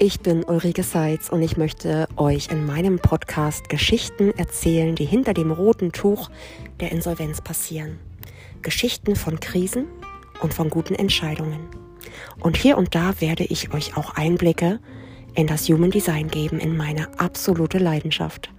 Ich bin Ulrike Seitz und ich möchte euch in meinem Podcast Geschichten erzählen, die hinter dem roten Tuch der Insolvenz passieren. Geschichten von Krisen und von guten Entscheidungen. Und hier und da werde ich euch auch Einblicke in das Human Design geben, in meine absolute Leidenschaft.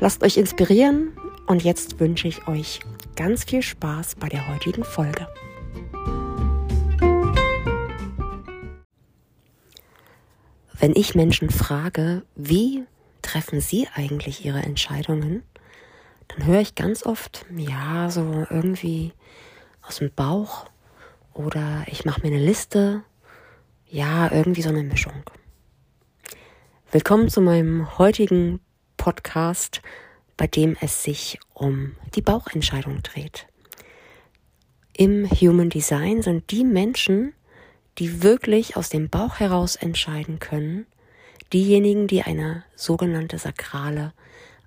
Lasst euch inspirieren und jetzt wünsche ich euch ganz viel Spaß bei der heutigen Folge. Wenn ich Menschen frage, wie treffen sie eigentlich ihre Entscheidungen, dann höre ich ganz oft, ja, so irgendwie aus dem Bauch oder ich mache mir eine Liste, ja, irgendwie so eine Mischung. Willkommen zu meinem heutigen Podcast, bei dem es sich um die Bauchentscheidung dreht. Im Human Design sind die Menschen, die wirklich aus dem Bauch heraus entscheiden können, diejenigen, die eine sogenannte sakrale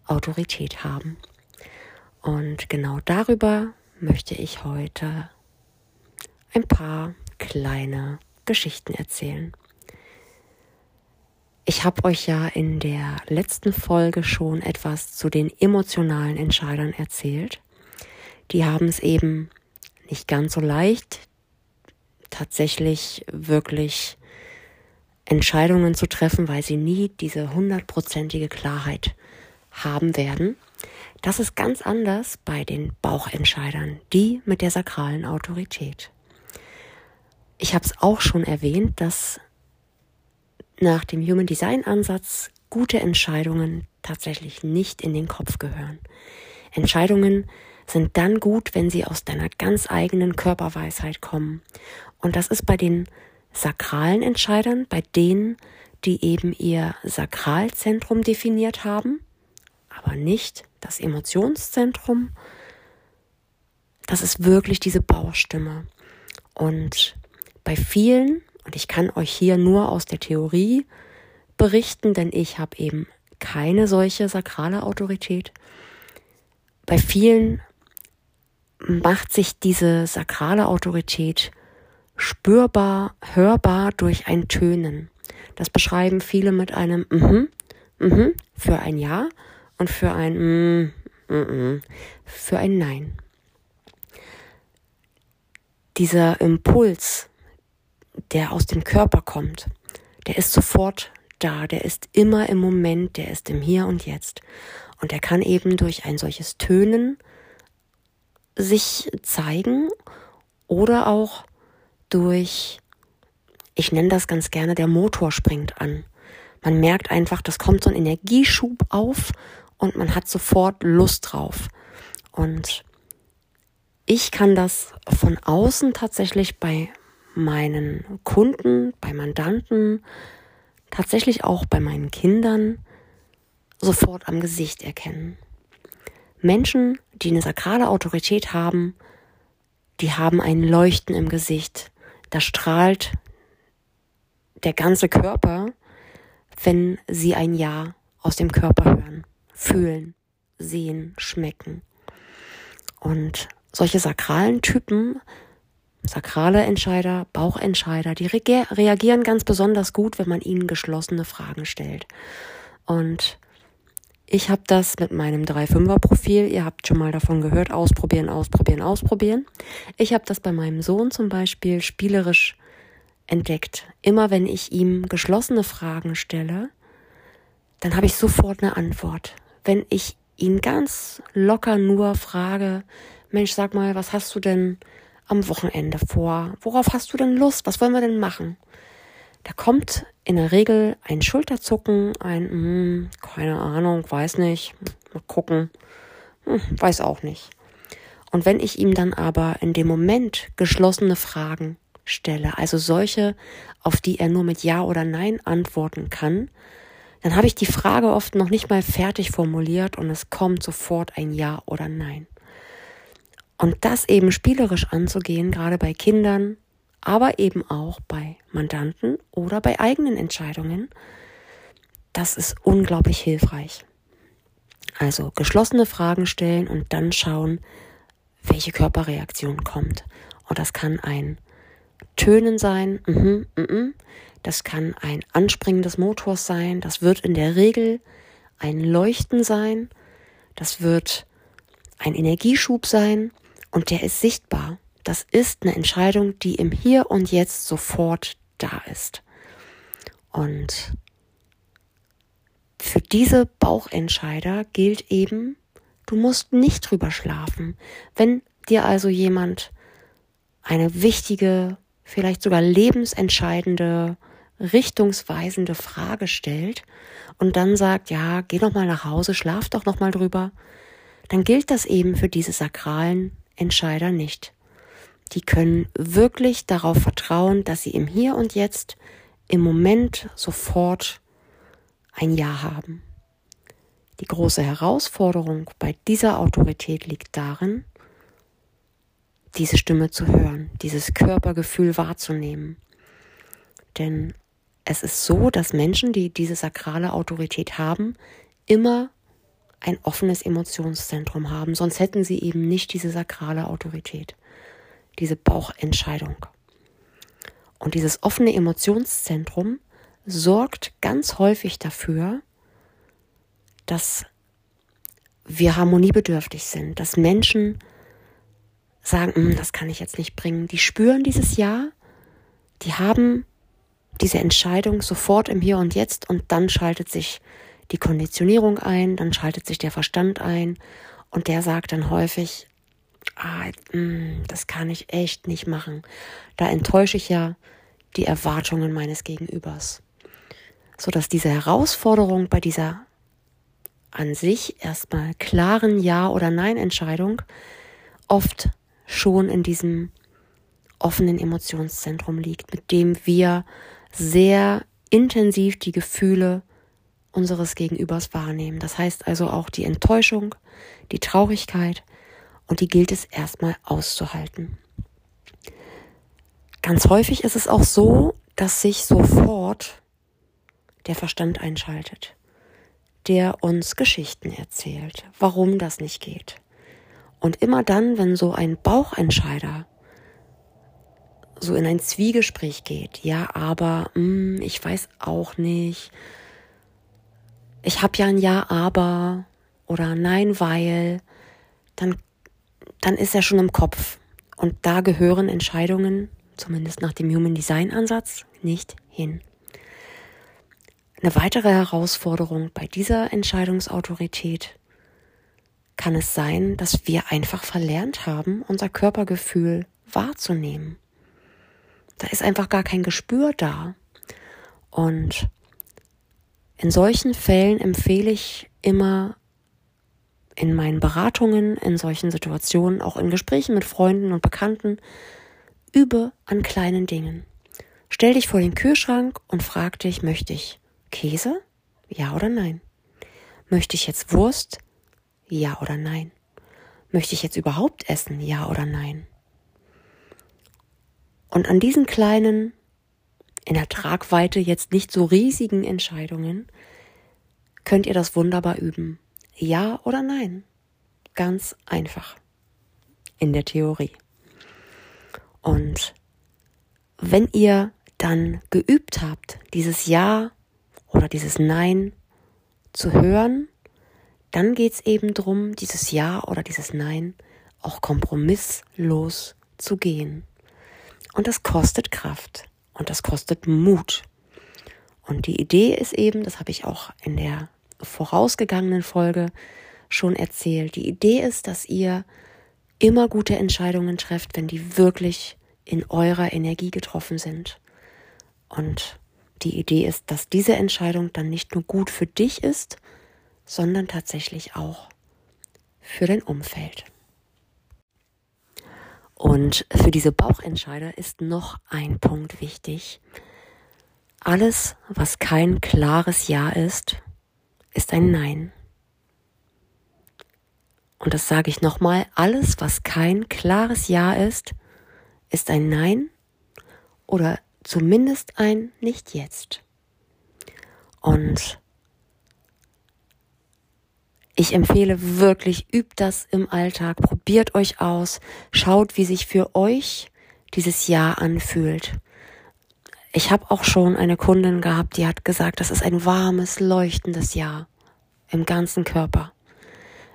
Autorität haben. Und genau darüber möchte ich heute ein paar kleine Geschichten erzählen. Ich habe euch ja in der letzten Folge schon etwas zu den emotionalen Entscheidern erzählt. Die haben es eben nicht ganz so leicht, tatsächlich wirklich Entscheidungen zu treffen, weil sie nie diese hundertprozentige Klarheit haben werden. Das ist ganz anders bei den Bauchentscheidern, die mit der sakralen Autorität. Ich habe es auch schon erwähnt, dass nach dem Human Design Ansatz gute Entscheidungen tatsächlich nicht in den Kopf gehören. Entscheidungen sind dann gut, wenn sie aus deiner ganz eigenen Körperweisheit kommen und das ist bei den sakralen Entscheidern, bei denen, die eben ihr Sakralzentrum definiert haben, aber nicht das Emotionszentrum. Das ist wirklich diese Bauchstimme. Und bei vielen, und ich kann euch hier nur aus der Theorie berichten, denn ich habe eben keine solche sakrale Autorität, bei vielen macht sich diese sakrale Autorität spürbar, hörbar durch ein Tönen. Das beschreiben viele mit einem mhm, mhm für ein Ja und für ein mm, mm, mm, für ein Nein. Dieser Impuls, der aus dem Körper kommt, der ist sofort da, der ist immer im Moment, der ist im Hier und Jetzt. Und er kann eben durch ein solches Tönen sich zeigen oder auch durch, ich nenne das ganz gerne, der Motor springt an. Man merkt einfach, das kommt so ein Energieschub auf und man hat sofort Lust drauf. Und ich kann das von außen tatsächlich bei meinen Kunden, bei Mandanten, tatsächlich auch bei meinen Kindern sofort am Gesicht erkennen. Menschen, die eine sakrale Autorität haben, die haben ein Leuchten im Gesicht da strahlt der ganze Körper, wenn sie ein Ja aus dem Körper hören, fühlen, sehen, schmecken. Und solche sakralen Typen, sakrale Entscheider, Bauchentscheider, die reagieren ganz besonders gut, wenn man ihnen geschlossene Fragen stellt. Und ich habe das mit meinem 3-5er-Profil, ihr habt schon mal davon gehört, ausprobieren, ausprobieren, ausprobieren. Ich habe das bei meinem Sohn zum Beispiel spielerisch entdeckt. Immer wenn ich ihm geschlossene Fragen stelle, dann habe ich sofort eine Antwort. Wenn ich ihn ganz locker nur frage, Mensch, sag mal, was hast du denn am Wochenende vor? Worauf hast du denn Lust? Was wollen wir denn machen? Da kommt in der Regel ein Schulterzucken, ein, hm, keine Ahnung, weiß nicht, mal gucken, hm, weiß auch nicht. Und wenn ich ihm dann aber in dem Moment geschlossene Fragen stelle, also solche, auf die er nur mit Ja oder Nein antworten kann, dann habe ich die Frage oft noch nicht mal fertig formuliert und es kommt sofort ein Ja oder Nein. Und das eben spielerisch anzugehen, gerade bei Kindern, aber eben auch bei Mandanten oder bei eigenen Entscheidungen, das ist unglaublich hilfreich. Also geschlossene Fragen stellen und dann schauen, welche Körperreaktion kommt. Und das kann ein Tönen sein. Mhm, mhm. Das kann ein Anspringen des Motors sein. Das wird in der Regel ein Leuchten sein. Das wird ein Energieschub sein und der ist sichtbar. Das ist eine Entscheidung, die im Hier und Jetzt sofort da ist. Und für diese Bauchentscheider gilt eben, du musst nicht drüber schlafen. Wenn dir also jemand eine wichtige, vielleicht sogar lebensentscheidende, richtungsweisende Frage stellt und dann sagt, ja, geh doch mal nach Hause, schlaf doch noch mal drüber, dann gilt das eben für diese sakralen Entscheider nicht. Die können wirklich darauf vertrauen, dass sie im Hier und Jetzt, im Moment sofort ein Ja haben. Die große Herausforderung bei dieser Autorität liegt darin, diese Stimme zu hören, dieses Körpergefühl wahrzunehmen. Denn es ist so, dass Menschen, die diese sakrale Autorität haben, immer ein offenes Emotionszentrum haben, sonst hätten sie eben nicht diese sakrale Autorität, diese Bauchentscheidung. Und dieses offene Emotionszentrum sorgt ganz häufig dafür, dass wir harmoniebedürftig sind, dass Menschen sagen, hm, das kann ich jetzt nicht bringen. Die spüren dieses Ja, die haben diese Entscheidung sofort im Hier und Jetzt und dann schaltet sich die Konditionierung ein, dann schaltet sich der Verstand ein und der sagt dann häufig, ah, mh, mm, das kann ich echt nicht machen. Da enttäusche ich ja die Erwartungen meines Gegenübers. So dass diese Herausforderung bei dieser an sich erstmal klaren Ja- oder Nein-Entscheidung oft schon in diesem offenen Emotionszentrum liegt, mit dem wir sehr intensiv die Gefühle unseres Gegenübers wahrnehmen. Das heißt also auch die Enttäuschung, die Traurigkeit und die gilt es erstmal auszuhalten. Ganz häufig ist es auch so, dass sich sofort der Verstand einschaltet, der uns Geschichten erzählt, warum das nicht geht. Und immer dann, wenn so ein Bauchentscheider so in ein Zwiegespräch geht, ja, aber mh, hm, ich weiß auch nicht, ich habe ja ein Ja, aber oder Nein, weil, dann, dann ist er schon im Kopf. Und da gehören Entscheidungen, zumindest nach dem Human Design Ansatz, nicht hin. Eine weitere Herausforderung bei dieser Entscheidungsautorität kann es sein, dass wir einfach verlernt haben, unser Körpergefühl wahrzunehmen. Da ist einfach gar kein Gespür da. Und in solchen Fällen empfehle ich immer in meinen Beratungen, in solchen Situationen, auch in Gesprächen mit Freunden und Bekannten, übe an kleinen Dingen. Stell dich vor den Kühlschrank und frag dich, möchte ich Käse? Ja oder nein? Möchte ich jetzt Wurst? Ja oder nein? Möchte ich jetzt überhaupt essen? Ja oder nein? Und an diesen kleinen in der Tragweite jetzt nicht so riesigen Entscheidungen könnt ihr das wunderbar üben. Ja oder nein? Ganz einfach. In der Theorie. Und wenn ihr dann geübt habt, dieses Ja oder dieses Nein zu hören, dann geht es eben darum, dieses Ja oder dieses Nein auch kompromisslos zu gehen. Und das kostet Kraft. Und das kostet Mut. Und die Idee ist eben, das habe ich auch in der vorausgegangenen Folge schon erzählt, die Idee ist, dass ihr immer gute Entscheidungen trefft, wenn die wirklich in eurer Energie getroffen sind. Und die Idee ist, dass diese Entscheidung dann nicht nur gut für dich ist, sondern tatsächlich auch für dein Umfeld. Und für diese Bauchentscheider ist noch ein Punkt wichtig. Alles, was kein klares Ja ist, ist ein Nein. Und das sage ich nochmal, alles, was kein klares Ja ist, ist ein Nein oder zumindest ein Nicht jetzt. Und ich empfehle wirklich, übt das im Alltag, probiert euch aus, schaut, wie sich für euch dieses Ja anfühlt. Ich habe auch schon eine Kundin gehabt, die hat gesagt, das ist ein warmes, leuchtendes Ja im ganzen Körper.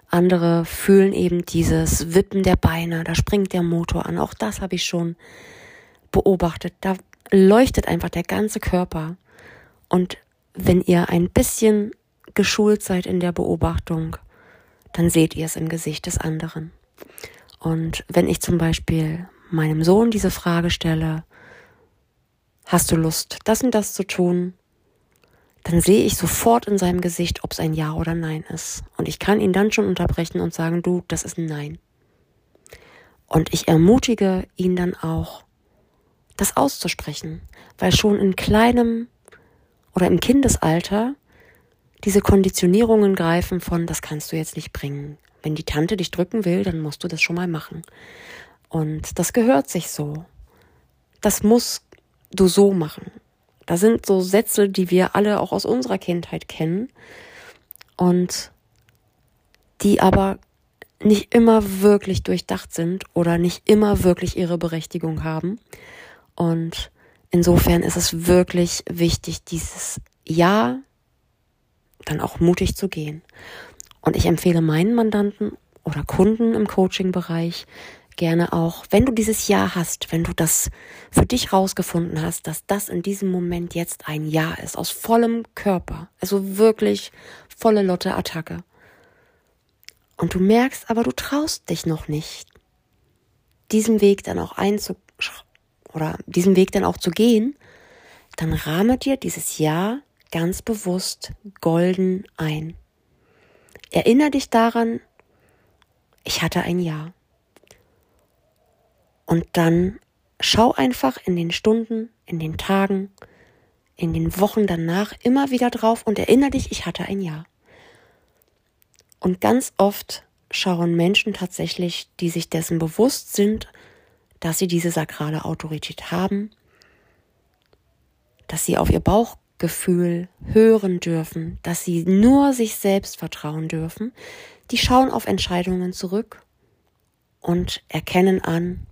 Andere fühlen eben dieses Wippen der Beine, da springt der Motor an. Auch das habe ich schon beobachtet. Da leuchtet einfach der ganze Körper. Und wenn ihr ein bisschen geschult seid in der Beobachtung, dann seht ihr es im Gesicht des anderen. Und wenn ich zum Beispiel meinem Sohn diese Frage stelle, hast du Lust, das und das zu tun? Dann sehe ich sofort in seinem Gesicht, ob es ein Ja oder Nein ist. Und ich kann ihn dann schon unterbrechen und sagen, du, das ist ein Nein. Und ich ermutige ihn dann auch, das auszusprechen, weil schon in kleinem oder im Kindesalter diese Konditionierungen greifen von, das kannst du jetzt nicht bringen. Wenn die Tante dich drücken will, dann musst du das schon mal machen. Und das gehört sich so. Das musst du so machen. Da sind so Sätze, die wir alle auch aus unserer Kindheit kennen und die aber nicht immer wirklich durchdacht sind oder nicht immer wirklich ihre Berechtigung haben. Und insofern ist es wirklich wichtig, dieses Ja dann auch mutig zu gehen. Und ich empfehle meinen Mandanten oder Kunden im Coaching-Bereich gerne auch, wenn du dieses Ja hast, wenn du das für dich rausgefunden hast, dass das in diesem Moment jetzt ein Ja ist, aus vollem Körper, also wirklich volle Lotte Attacke. Und du merkst aber, du traust dich noch nicht, diesen Weg dann auch einzu oder diesen Weg dann auch zu gehen, dann rahme dir dieses Ja ganz bewusst golden ein. Erinner dich daran, ich hatte ein Ja. Und dann schau einfach in den Stunden, in den Tagen, in den Wochen danach immer wieder drauf und erinnere dich, ich hatte ein Ja. Und ganz oft schauen Menschen tatsächlich, die sich dessen bewusst sind, dass sie diese sakrale Autorität haben, dass sie auf ihr Bauch Gefühl hören dürfen, dass sie nur sich selbst vertrauen dürfen, die schauen auf Entscheidungen zurück und erkennen an,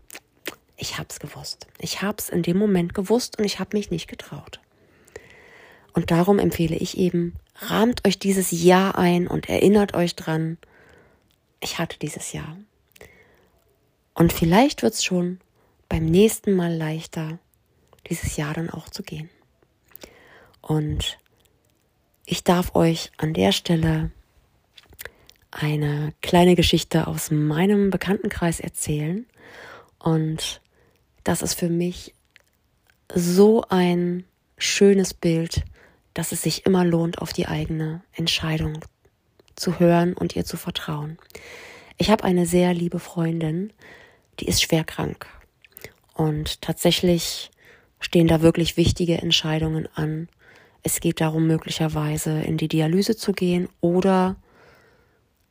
ich hab's gewusst. Ich hab's in dem Moment gewusst und ich habe mich nicht getraut. Und darum empfehle ich eben, rahmt euch dieses Ja ein und erinnert euch dran, ich hatte dieses Ja. Und vielleicht wird's schon beim nächsten Mal leichter, dieses Ja dann auch zu gehen. Und ich darf euch an der Stelle eine kleine Geschichte aus meinem Bekanntenkreis erzählen. Und das ist für mich so ein schönes Bild, dass es sich immer lohnt, auf die eigene Entscheidung zu hören und ihr zu vertrauen. Ich habe eine sehr liebe Freundin, die ist schwer krank. Und tatsächlich stehen da wirklich wichtige Entscheidungen an, es geht darum, möglicherweise in die Dialyse zu gehen oder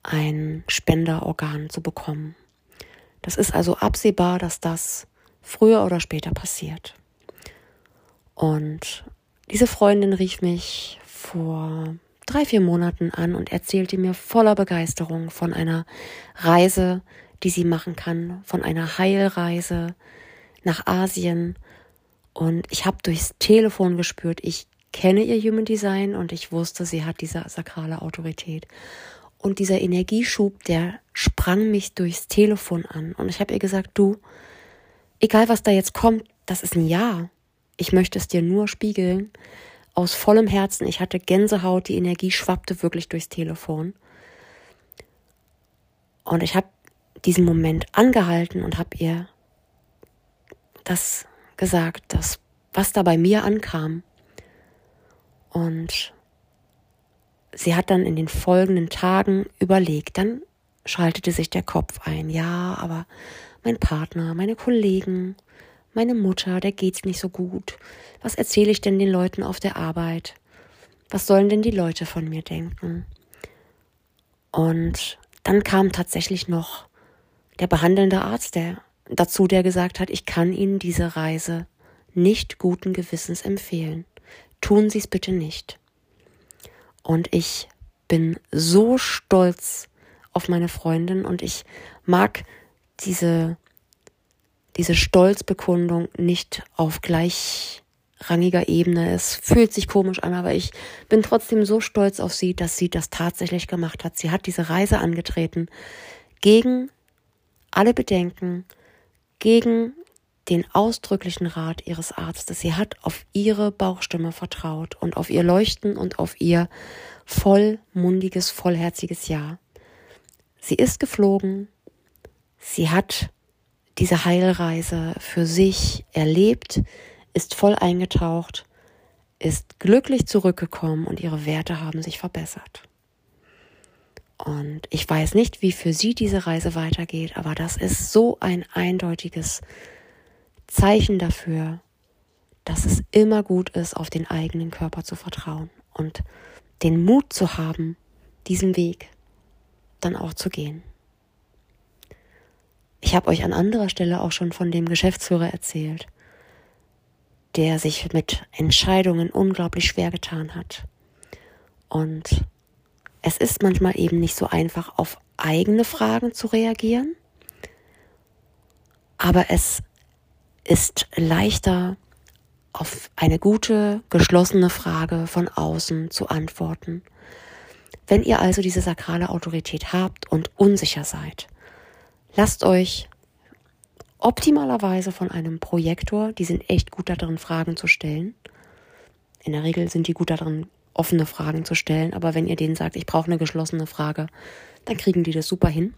ein Spenderorgan zu bekommen. Das ist also absehbar, dass das früher oder später passiert. Und diese Freundin rief mich vor drei, vier Monaten an und erzählte mir voller Begeisterung von einer Reise, die sie machen kann, von einer Heilreise nach Asien. Und ich habe durchs Telefon gespürt, ich kenne ihr Human Design und ich wusste, sie hat diese sakrale Autorität. Und dieser Energieschub, der sprang mich durchs Telefon an. Und ich habe ihr gesagt, du, egal was da jetzt kommt, das ist ein Ja. Ich möchte es dir nur spiegeln. Aus vollem Herzen. Ich hatte Gänsehaut, die Energie schwappte wirklich durchs Telefon. Und ich habe diesen Moment angehalten und habe ihr das gesagt, dass was da bei mir ankam, und sie hat dann in den folgenden Tagen überlegt, dann schaltete sich der Kopf ein. Ja, aber mein Partner, meine Kollegen, meine Mutter, der geht's nicht so gut. Was erzähle ich denn den Leuten auf der Arbeit? Was sollen denn die Leute von mir denken? Und dann kam tatsächlich noch der behandelnde Arzt der, dazu, der gesagt hat, ich kann Ihnen diese Reise nicht guten Gewissens empfehlen tun Sie es bitte nicht. Und ich bin so stolz auf meine Freundin und ich mag diese, diese Stolzbekundung nicht auf gleichrangiger Ebene ist. Fühlt sich komisch an, aber ich bin trotzdem so stolz auf sie, dass sie das tatsächlich gemacht hat. Sie hat diese Reise angetreten gegen alle Bedenken, gegen den ausdrücklichen Rat ihres Arztes. Sie hat auf ihre Bauchstimme vertraut und auf ihr Leuchten und auf ihr vollmundiges, vollherziges Ja. Sie ist geflogen. Sie hat diese Heilreise für sich erlebt, ist voll eingetaucht, ist glücklich zurückgekommen und ihre Werte haben sich verbessert. Und ich weiß nicht, wie für sie diese Reise weitergeht, aber das ist so ein eindeutiges Zeichen dafür, dass es immer gut ist, auf den eigenen Körper zu vertrauen und den Mut zu haben, diesen Weg dann auch zu gehen. Ich habe euch an anderer Stelle auch schon von dem Geschäftsführer erzählt, der sich mit Entscheidungen unglaublich schwer getan hat. Und es ist manchmal eben nicht so einfach, auf eigene Fragen zu reagieren, aber es ist leichter, auf eine gute, geschlossene Frage von außen zu antworten. Wenn ihr also diese sakrale Autorität habt und unsicher seid, lasst euch optimalerweise von einem Projektor, die sind echt gut darin, Fragen zu stellen. In der Regel sind die gut darin, offene Fragen zu stellen, aber wenn ihr denen sagt, ich brauche eine geschlossene Frage, dann kriegen die das super hin.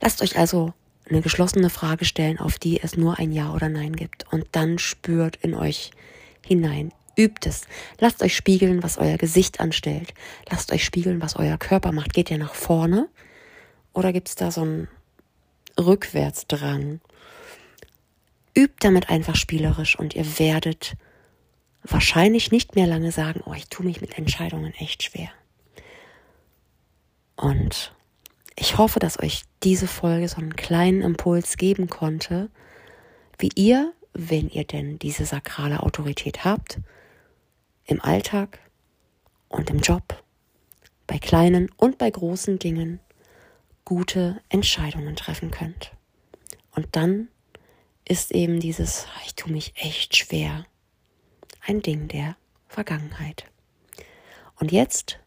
Lasst euch also eine geschlossene Frage stellen, auf die es nur ein Ja oder Nein gibt. Und dann spürt in euch hinein. Übt es. Lasst euch spiegeln, was euer Gesicht anstellt. Lasst euch spiegeln, was euer Körper macht. Geht ihr nach vorne? Oder gibt es da so einen Rückwärtsdrang? Übt damit einfach spielerisch und ihr werdet wahrscheinlich nicht mehr lange sagen, oh, ich tue mich mit Entscheidungen echt schwer. Und ich hoffe, dass euch diese Folge so einen kleinen Impuls geben konnte, wie ihr, wenn ihr denn diese sakrale Autorität habt, im Alltag und im Job, bei kleinen und bei großen Dingen gute Entscheidungen treffen könnt. Und dann ist eben dieses, ich tue mich echt schwer, ein Ding der Vergangenheit. Und jetzt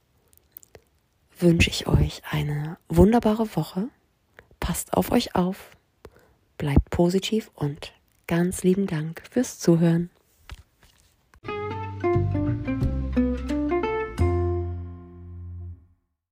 wünsche ich euch eine wunderbare Woche. Passt auf euch auf, bleibt positiv und ganz lieben Dank fürs Zuhören.